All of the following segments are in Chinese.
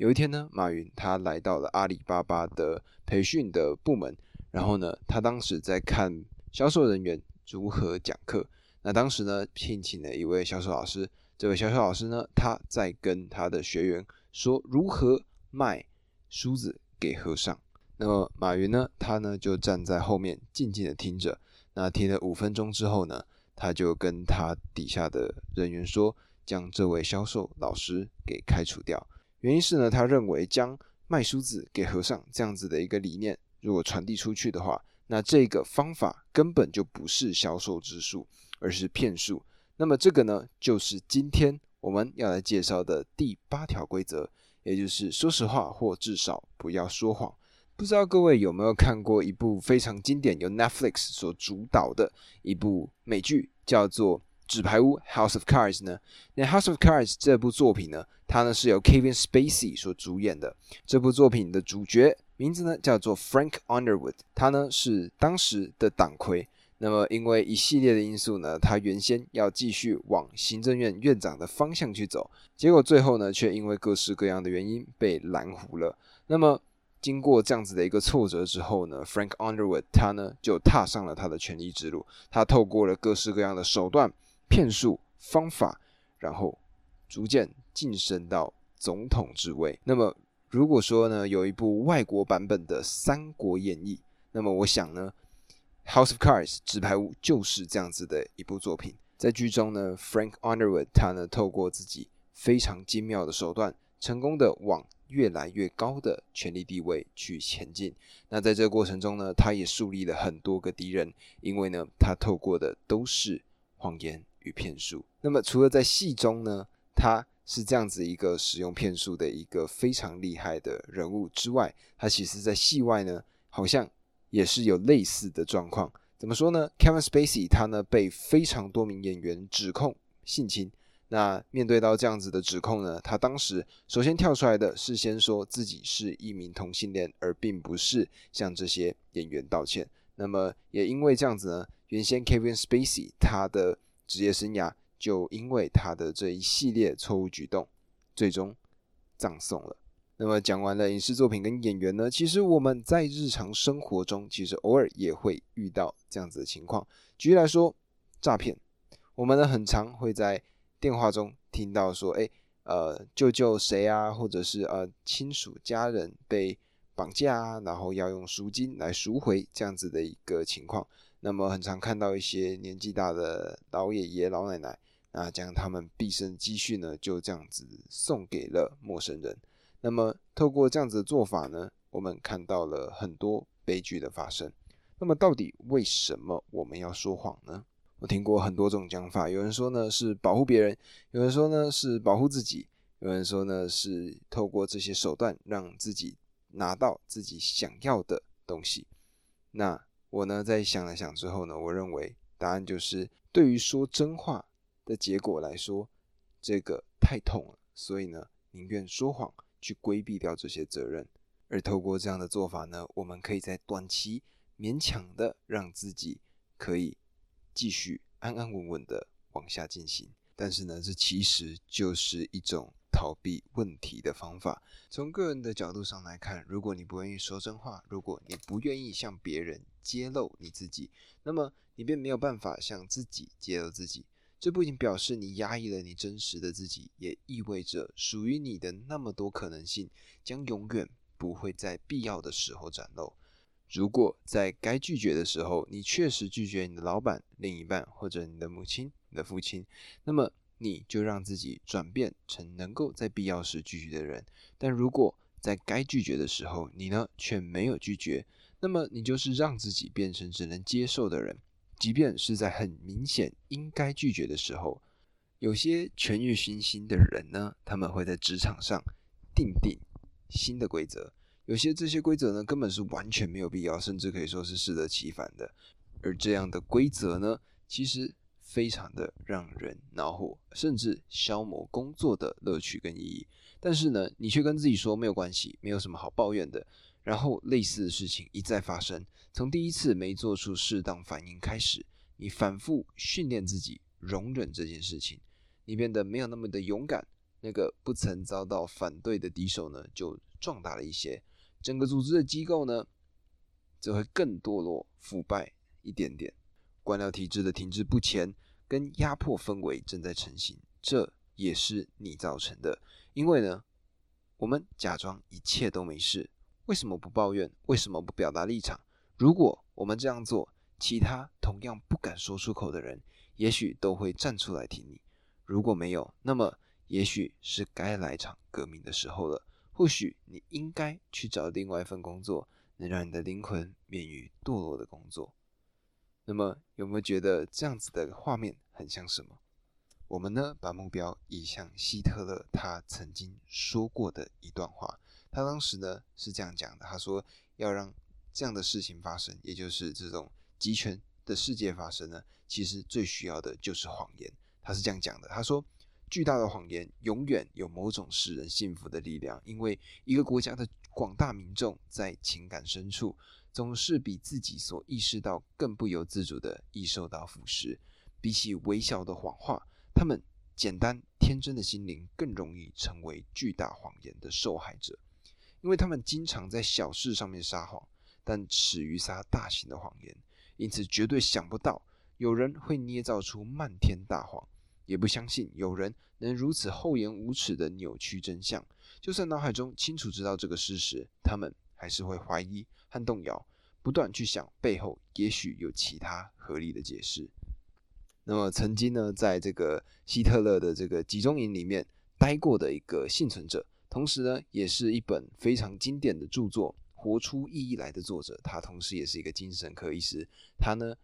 有一天呢，马云他来到了阿里巴巴的培训的部门，然后呢，他当时在看销售人员如何讲课。那当时呢，聘请了一位销售老师，这位销售老师呢，他在跟他的学员说如何卖梳子给和尚。那么马云呢，他呢就站在后面静静的听着。那听了五分钟之后呢，他就跟他底下的人员说，将这位销售老师给开除掉。原因是呢，他认为将卖梳子给和尚这样子的一个理念，如果传递出去的话，那这个方法根本就不是销售之术，而是骗术。那么这个呢，就是今天我们要来介绍的第八条规则，也就是说实话或至少不要说谎。不知道各位有没有看过一部非常经典、由 Netflix 所主导的一部美剧，叫做。纸牌屋 House of Cards 呢？那 House of Cards 这部作品呢，它呢是由 Kevin Spacey 所主演的。这部作品的主角名字呢叫做 Frank Underwood，他呢是当时的党魁。那么因为一系列的因素呢，他原先要继续往行政院院长的方向去走，结果最后呢却因为各式各样的原因被拦糊了。那么经过这样子的一个挫折之后呢，Frank Underwood 他呢就踏上了他的权力之路。他透过了各式各样的手段。骗术方法，然后逐渐晋升到总统之位。那么，如果说呢，有一部外国版本的《三国演义》，那么我想呢，《House of Cards》纸牌屋就是这样子的一部作品。在剧中呢，Frank Underwood 他呢，透过自己非常精妙的手段，成功的往越来越高的权力地位去前进。那在这个过程中呢，他也树立了很多个敌人，因为呢，他透过的都是谎言。与骗术。那么，除了在戏中呢，他是这样子一个使用骗术的一个非常厉害的人物之外，他其实在戏外呢，好像也是有类似的状况。怎么说呢？Kevin Spacey 他呢被非常多名演员指控性侵。那面对到这样子的指控呢，他当时首先跳出来的是先说自己是一名同性恋，而并不是向这些演员道歉。那么也因为这样子呢，原先 Kevin Spacey 他的职业生涯就因为他的这一系列错误举动，最终葬送了。那么讲完了影视作品跟演员呢，其实我们在日常生活中，其实偶尔也会遇到这样子的情况。举例来说，诈骗，我们呢很常会在电话中听到说，哎，呃，救救谁啊，或者是呃亲属家人被绑架啊，然后要用赎金来赎回这样子的一个情况。那么很常看到一些年纪大的老爷爷老奶奶，那将他们毕生积蓄呢，就这样子送给了陌生人。那么透过这样子的做法呢，我们看到了很多悲剧的发生。那么到底为什么我们要说谎呢？我听过很多种讲法，有人说呢是保护别人，有人说呢是保护自己，有人说呢是透过这些手段让自己拿到自己想要的东西。那我呢，在想了想之后呢，我认为答案就是，对于说真话的结果来说，这个太痛了，所以呢，宁愿说谎去规避掉这些责任。而透过这样的做法呢，我们可以在短期勉强的让自己可以继续安安稳稳的往下进行。但是呢，这其实就是一种。逃避问题的方法。从个人的角度上来看，如果你不愿意说真话，如果你不愿意向别人揭露你自己，那么你便没有办法向自己揭露自己。这不仅表示你压抑了你真实的自己，也意味着属于你的那么多可能性将永远不会在必要的时候展露。如果在该拒绝的时候，你确实拒绝你的老板、另一半或者你的母亲、你的父亲，那么。你就让自己转变成能够在必要时拒绝的人，但如果在该拒绝的时候，你呢却没有拒绝，那么你就是让自己变成只能接受的人，即便是在很明显应该拒绝的时候。有些权欲熏心的人呢，他们会在职场上定定新的规则，有些这些规则呢根本是完全没有必要，甚至可以说是适得其反的，而这样的规则呢，其实。非常的让人恼火，甚至消磨工作的乐趣跟意义。但是呢，你却跟自己说没有关系，没有什么好抱怨的。然后类似的事情一再发生，从第一次没做出适当反应开始，你反复训练自己容忍这件事情，你变得没有那么的勇敢，那个不曾遭到反对的敌手呢就壮大了一些，整个组织的机构呢则会更堕落腐败一点点，官僚体制的停滞不前跟压迫氛围正在成型，这也是你造成的，因为呢，我们假装一切都没事，为什么不抱怨？为什么不表达立场？如果我们这样做，其他同样不敢说出口的人，也许都会站出来挺你。如果没有，那么也许是该来场革命的时候了。或许你应该去找另外一份工作，能让你的灵魂免于堕落的工作。那么，有没有觉得这样子的画面很像什么？我们呢，把目标移向希特勒他曾经说过的一段话。他当时呢是这样讲的：他说要让这样的事情发生，也就是这种集权的世界发生呢，其实最需要的就是谎言。他是这样讲的：他说，巨大的谎言永远有某种使人信服的力量，因为一个国家的广大民众在情感深处总是比自己所意识到更不由自主的易受到腐蚀。比起微小的谎话，他们简单天真的心灵更容易成为巨大谎言的受害者，因为他们经常在小事上面撒谎。但耻于撒大型的谎言，因此绝对想不到有人会捏造出漫天大谎，也不相信有人能如此厚颜无耻的扭曲真相。就算脑海中清楚知道这个事实，他们还是会怀疑和动摇，不断去想背后也许有其他合理的解释。那么，曾经呢，在这个希特勒的这个集中营里面待过的一个幸存者，同时呢，也是一本非常经典的著作。活出意义来的作者，他同时也是一个精神科医师。他呢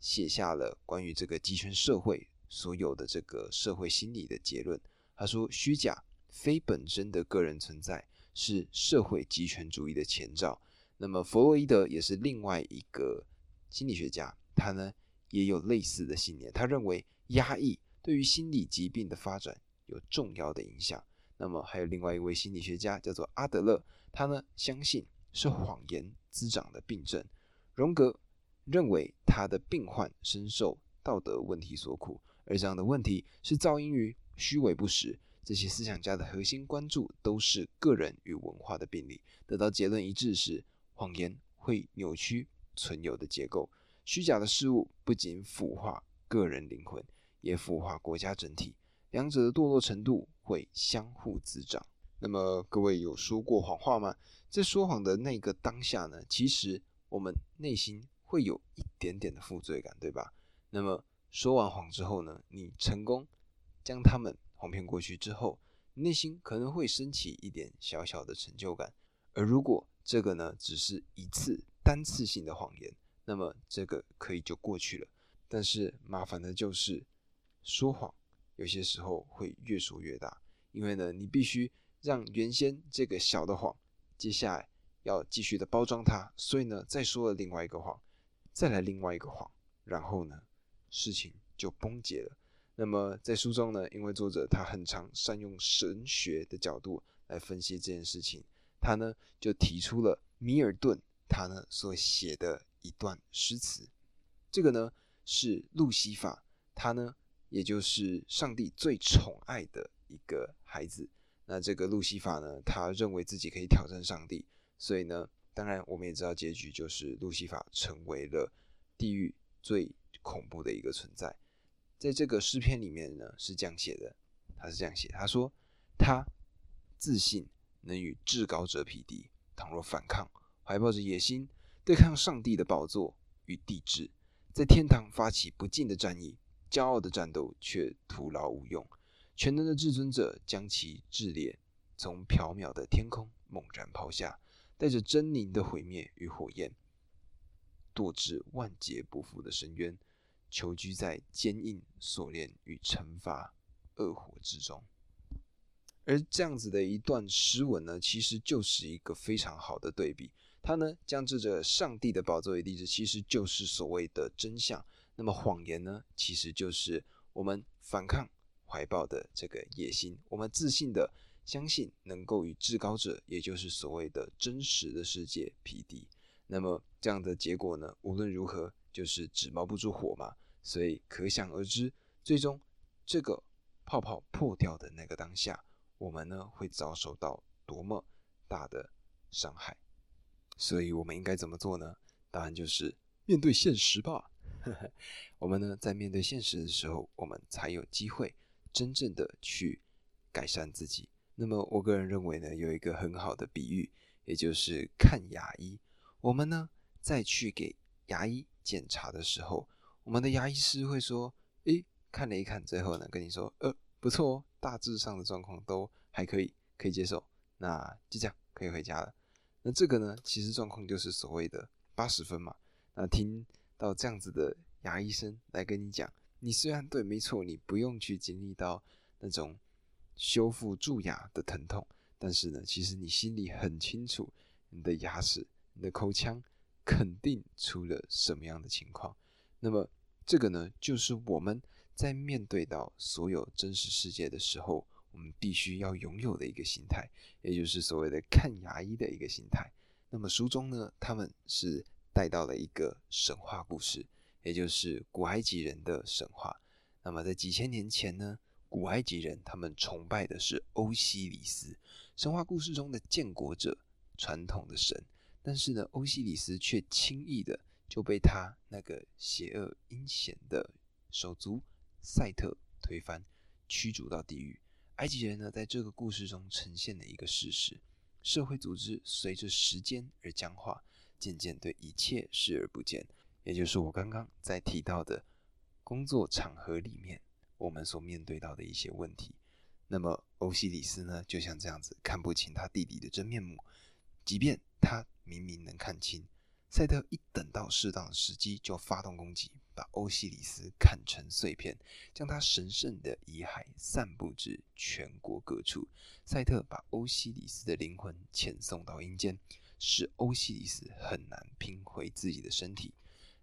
写下了关于这个集权社会所有的这个社会心理的结论。他说，虚假、非本真的个人存在是社会集权主义的前兆。那么，弗洛伊德也是另外一个心理学家，他呢也有类似的信念。他认为压抑对于心理疾病的发展有重要的影响。那么，还有另外一位心理学家叫做阿德勒，他呢相信。是谎言滋长的病症。荣格认为他的病患深受道德问题所苦，而这样的问题是噪音于虚伪不实。这些思想家的核心关注都是个人与文化的病理。得到结论一致时，谎言会扭曲存有的结构。虚假的事物不仅腐化个人灵魂，也腐化国家整体。两者的堕落程度会相互滋长。那么各位有说过谎话吗？在说谎的那个当下呢，其实我们内心会有一点点的负罪感，对吧？那么说完谎之后呢，你成功将他们哄骗过去之后，内心可能会升起一点小小的成就感。而如果这个呢只是一次单次性的谎言，那么这个可以就过去了。但是麻烦的就是说谎有些时候会越说越大，因为呢你必须。让原先这个小的谎，接下来要继续的包装它，所以呢，再说了另外一个谎，再来另外一个谎，然后呢，事情就崩解了。那么在书中呢，因为作者他很常善用神学的角度来分析这件事情，他呢就提出了米尔顿他呢所写的一段诗词，这个呢是路西法，他呢也就是上帝最宠爱的一个孩子。那这个路西法呢？他认为自己可以挑战上帝，所以呢，当然我们也知道结局就是路西法成为了地狱最恐怖的一个存在。在这个诗篇里面呢，是这样写的，他是这样写，他说他自信能与至高者匹敌，倘若反抗，怀抱着野心对抗上帝的宝座与帝制，在天堂发起不敬的战役，骄傲的战斗却徒劳无用。全能的至尊者将其炽烈从缥缈的天空猛然抛下，带着狰狞的毁灭与火焰，堕至万劫不复的深渊，囚居在坚硬锁链与惩罚恶火之中。而这样子的一段诗文呢，其实就是一个非常好的对比。它呢，将这着上帝的宝座与地址，其实就是所谓的真相。那么谎言呢，其实就是我们反抗。怀抱的这个野心，我们自信的相信能够与至高者，也就是所谓的真实的世界匹敌。那么这样的结果呢？无论如何，就是纸包不住火嘛。所以可想而知，最终这个泡泡破掉的那个当下，我们呢会遭受到多么大的伤害。所以，我们应该怎么做呢？答案就是面对现实吧。我们呢在面对现实的时候，我们才有机会真正的去改善自己。那么，我个人认为呢，有一个很好的比喻，也就是看牙医。我们呢在去给牙医检查的时候，我们的牙医师会说：“诶，看了一看，最后呢跟你说，呃，不错哦，大致上的状况都还可以，可以接受，那就这样可以回家了。”那这个呢，其实状况就是所谓的八十分嘛。那听到这样子的牙医生来跟你讲，你虽然对，没错，你不用去经历到那种修复蛀牙的疼痛，但是呢，其实你心里很清楚，你的牙齿。你的口腔肯定出了什么样的情况？那么这个呢，就是我们在面对到所有真实世界的时候，我们必须要拥有的一个心态，也就是所谓的看牙医的一个心态。那么书中呢，他们是带到了一个神话故事，也就是古埃及人的神话。那么在几千年前呢，古埃及人他们崇拜的是欧西里斯，神话故事中的建国者，传统的神。但是呢，欧西里斯却轻易的就被他那个邪恶阴险的手足赛特推翻，驱逐到地狱。埃及人呢，在这个故事中呈现了一个事实：社会组织随着时间而僵化，渐渐对一切视而不见。也就是我刚刚在提到的工作场合里面，我们所面对到的一些问题。那么，欧西里斯呢，就像这样子看不清他弟弟的真面目，即便他。明明能看清，赛特一等到适当的时机就发动攻击，把欧西里斯砍成碎片，将他神圣的遗骸散布至全国各处。赛特把欧西里斯的灵魂遣送到阴间，使欧西里斯很难拼回自己的身体。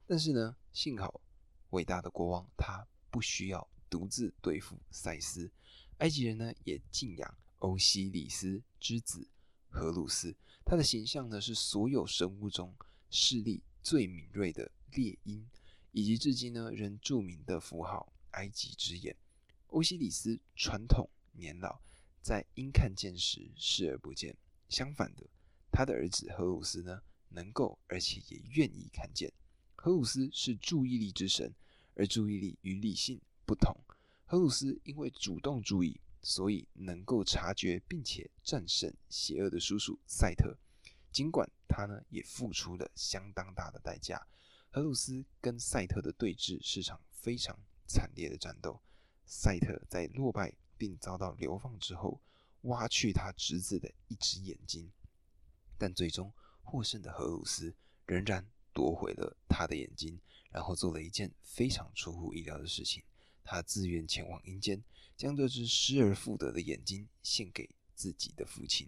但是呢，幸好伟大的国王他不需要独自对付赛斯，埃及人呢也敬仰欧西里斯之子荷鲁斯。他的形象呢，是所有生物中视力最敏锐的猎鹰，以及至今呢仍著名的符号——埃及之眼。欧西里斯传统年老，在鹰看见时视而不见。相反的，他的儿子荷鲁斯呢，能够而且也愿意看见。荷鲁斯是注意力之神，而注意力与理性不同。荷鲁斯因为主动注意。所以能够察觉并且战胜邪恶的叔叔赛特，尽管他呢也付出了相当大的代价。荷鲁斯跟赛特的对峙是场非常惨烈的战斗。赛特在落败并遭到流放之后，挖去他侄子的一只眼睛，但最终获胜的荷鲁斯仍然夺回了他的眼睛，然后做了一件非常出乎意料的事情：他自愿前往阴间。将这只失而复得的眼睛献给自己的父亲。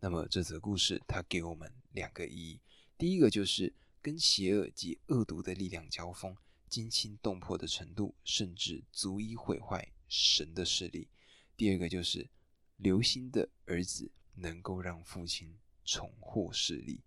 那么这则故事它给我们两个意义：第一个就是跟邪恶及恶毒的力量交锋，惊心动魄的程度，甚至足以毁坏神的势力；第二个就是流星的儿子能够让父亲重获势力。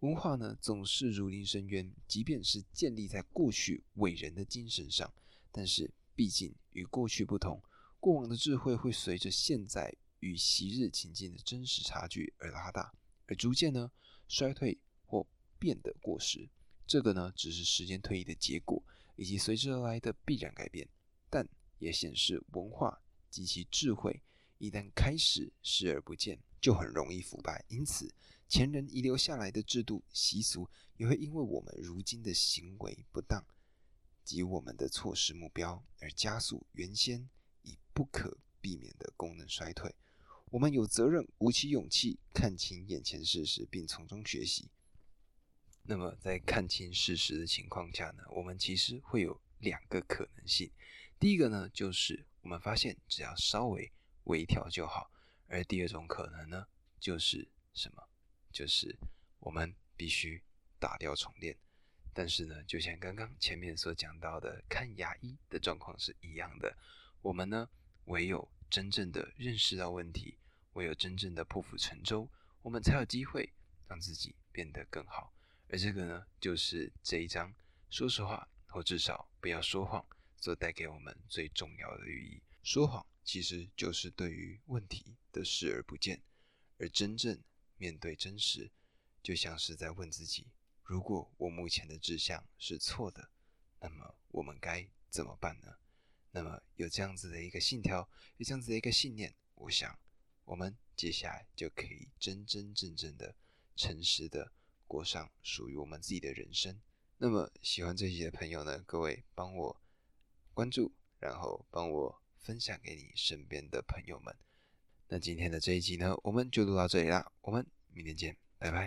文化呢总是如临深渊，即便是建立在过去伟人的精神上，但是毕竟与过去不同。过往的智慧会随着现在与昔日情境的真实差距而拉大，而逐渐呢衰退或变得过时。这个呢只是时间推移的结果，以及随之而来的必然改变。但也显示文化及其智慧一旦开始视而不见，就很容易腐败。因此，前人遗留下来的制度习俗，也会因为我们如今的行为不当及我们的错失目标，而加速原先已。不可避免的功能衰退，我们有责任鼓起勇气看清眼前事实，并从中学习。那么，在看清事实的情况下呢，我们其实会有两个可能性。第一个呢，就是我们发现只要稍微微调就好；而第二种可能呢，就是什么？就是我们必须打掉重练。但是呢，就像刚刚前面所讲到的，看牙医的状况是一样的，我们呢。唯有真正的认识到问题，唯有真正的破釜沉舟，我们才有机会让自己变得更好。而这个呢，就是这一章说实话，或至少不要说谎所带给我们最重要的寓意。说谎其实就是对于问题的视而不见，而真正面对真实，就像是在问自己：如果我目前的志向是错的，那么我们该怎么办呢？那么有这样子的一个信条，有这样子的一个信念，我想我们接下来就可以真真正正的、诚实的过上属于我们自己的人生。那么喜欢这一集的朋友呢，各位帮我关注，然后帮我分享给你身边的朋友们。那今天的这一集呢，我们就录到这里啦，我们明天见，拜拜。